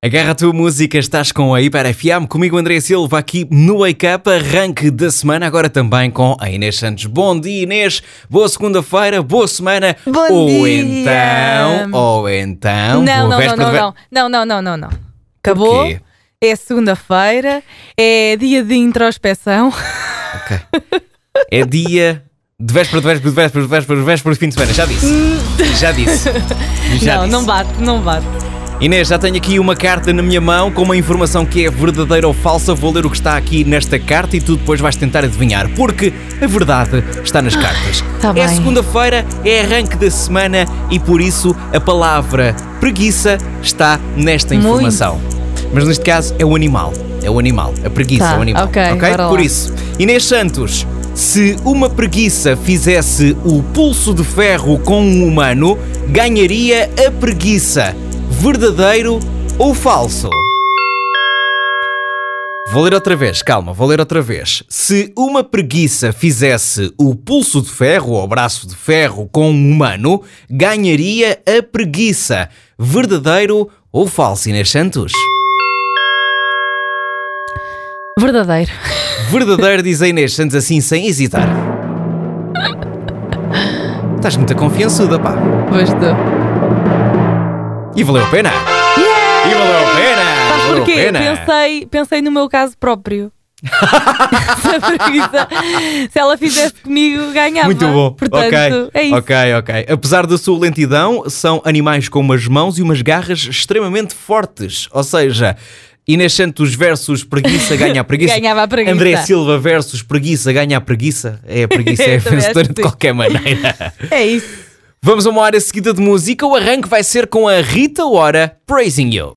Agarra a tua música, estás com a Hiper FM, comigo André Silva aqui no Wake Up, arranque da semana, agora também com a Inês Santos. Bom dia Inês, boa segunda-feira, boa semana. Bom ou dia. então, ou então, Não, não, não, não, de não, não, não, não, não, não. Acabou. Porquê? É segunda-feira, é dia de introspeção. Ok. É dia de véspera, de véspera, de véspera, de véspera, de véspera, de fim de semana, já disse. Já disse. Já não, disse. não bate, não bate. Inês, já tenho aqui uma carta na minha mão com uma informação que é verdadeira ou falsa. Vou ler o que está aqui nesta carta e tu depois vais tentar adivinhar, porque a verdade está nas cartas. tá é segunda-feira, é arranque da semana e por isso a palavra preguiça está nesta Muito. informação. Mas neste caso é o animal. É o animal. A preguiça Tá, é o animal. ok, lá. Por isso, Inês Santos, se uma preguiça fizesse o pulso de ferro com um humano, ganharia a preguiça. Verdadeiro ou falso? Vou ler outra vez, calma, vou ler outra vez. Se uma preguiça fizesse o pulso de ferro ou braço de ferro com um humano, ganharia a preguiça. Verdadeiro ou falso, Inês Santos? Verdadeiro. Verdadeiro, diz a Inês Santos assim, sem hesitar. Estás muito confiançuda, pá. Pois estou. E valeu a pena. E valeu a pena. Sabes valeu porquê? pena. Pensei, pensei no meu caso próprio. se, a preguiça- se ela fizesse comigo, ganhava. Muito bom. Portanto, ok. é isso. Ok, ok. Apesar da sua lentidão, são animais com umas mãos e umas garras extremamente fortes. Ou seja, Inês Santos versus preguiça ganha a preguiça. Ganhava a preguiça. André Silva versus preguiça ganha a preguiça. É a preguiça, é vencedora de qualquer maneira. É isso. Vamos a uma hora seguida de música. O arranque vai ser com a Rita Ora Praising You.